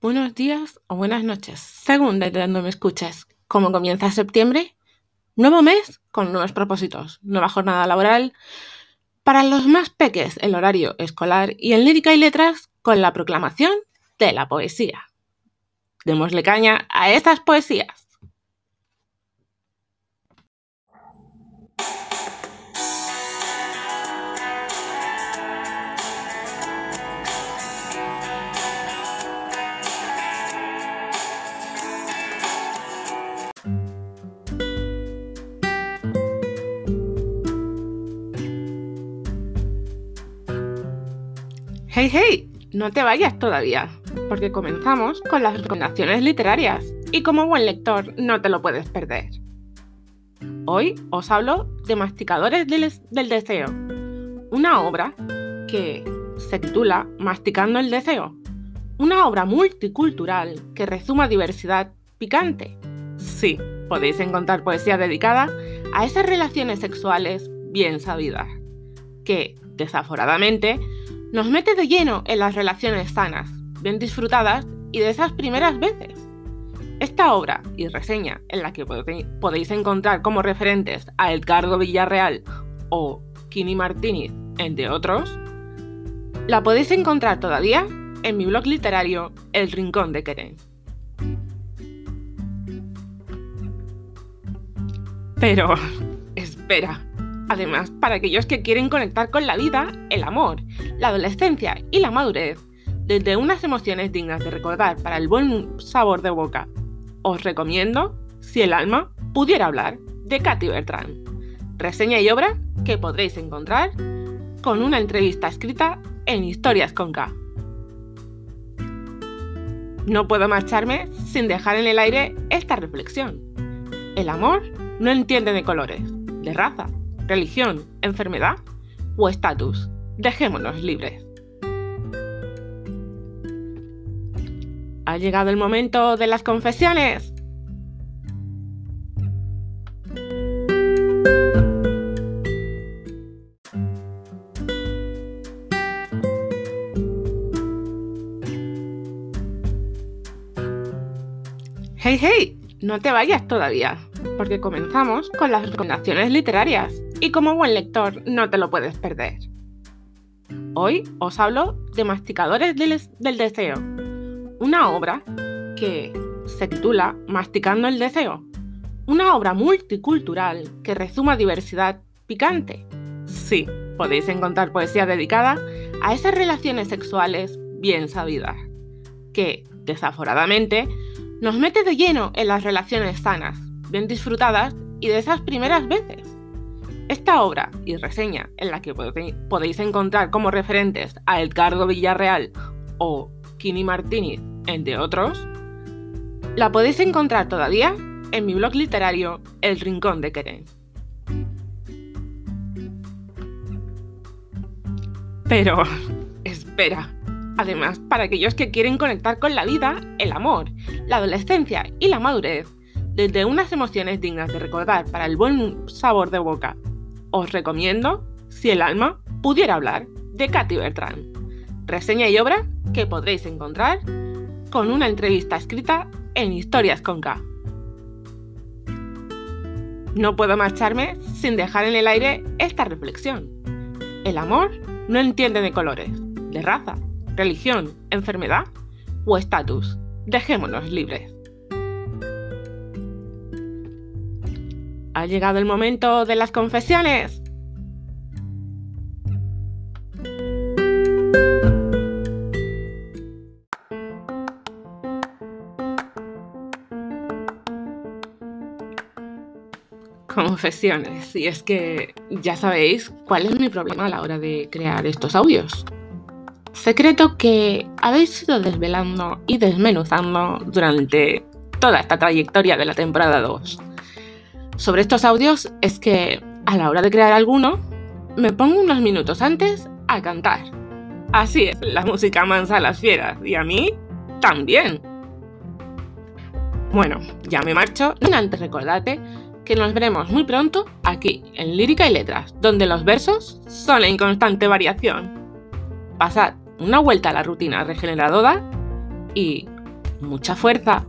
buenos días o buenas noches, según desde donde me escuches. ¿Cómo comienza septiembre? Nuevo mes con nuevos propósitos, nueva jornada laboral. Para los más peques, el horario escolar y en lírica y letras con la proclamación de la poesía. Démosle caña a estas poesías. Hey, hey, no te vayas todavía, porque comenzamos con las recomendaciones literarias y como buen lector no te lo puedes perder. Hoy os hablo de Masticadores del, Deseo, una obra que se titula Masticando el Deseo, una obra multicultural que resuma diversidad picante. Sí, podéis encontrar poesía dedicada a esas relaciones sexuales bien sabidas, que, desaforadamente, nos mete de lleno en las relaciones sanas, bien disfrutadas y de esas primeras veces. Esta obra y reseña, en la que podéis encontrar como referentes a Edgardo Villarreal o Kini Martínez, entre otros, la podéis encontrar todavía en mi blog literario El Rincón de Queren. Pero, espera, Además, para aquellos que quieren conectar con la vida, el amor, la adolescencia y la madurez, desde unas emociones dignas de recordar para el buen sabor de boca, os recomiendo Si el alma pudiera hablar, de Katy Bertrand. Reseña y obra que podréis encontrar con una entrevista escrita en Historias con K. No puedo marcharme sin dejar en el aire esta reflexión. El amor no entiende de colores, de raza, religión, enfermedad o estatus. Dejémonos libres. Ha llegado el momento de las confesiones. Hey, hey, no te vayas todavía, porque comenzamos con las recomendaciones literarias y como buen lector no te lo puedes perder. Hoy os hablo de Masticadores del, Deseo, una obra que se titula Masticando el Deseo, una obra multicultural que resuma diversidad picante. Sí, podéis encontrar poesía dedicada a esas relaciones sexuales bien sabidas, que, desaforadamente, nos mete de lleno en las relaciones sanas, bien disfrutadas y de esas primeras veces. Esta obra y reseña, en la que podéis encontrar como referentes a Edgardo Villarreal o Kini Martínez, entre otros, la podéis encontrar todavía en mi blog literario El Rincón de Queren. Pero, espera, además, para aquellos que quieren conectar con la vida, el amor, la adolescencia y la madurez, desde unas emociones dignas de recordar para el buen sabor de boca os recomiendo Si el alma pudiera hablar, de Katy Bertrand. Reseña y obra que podréis encontrar con una entrevista escrita en Historias con K. No puedo marcharme sin dejar en el aire esta reflexión. El amor no entiende de colores, de raza, religión, enfermedad o estatus. Dejémonos libres. Ha llegado el momento de las confesiones. Confesiones, y es que ya sabéis cuál es mi problema a la hora de crear estos audios. Secreto que habéis ido desvelando y desmenuzando durante toda esta trayectoria de la temporada 2 sobre estos audios es que a la hora de crear alguno, me pongo unos minutos antes a cantar. Así es, la música mansa a las fieras y a mí también. Bueno, ya me marcho, no antes recordarte que nos veremos muy pronto aquí en Lírica y Letras, donde los versos son en constante variación. Pasad una vuelta a la rutina regeneradora y mucha fuerza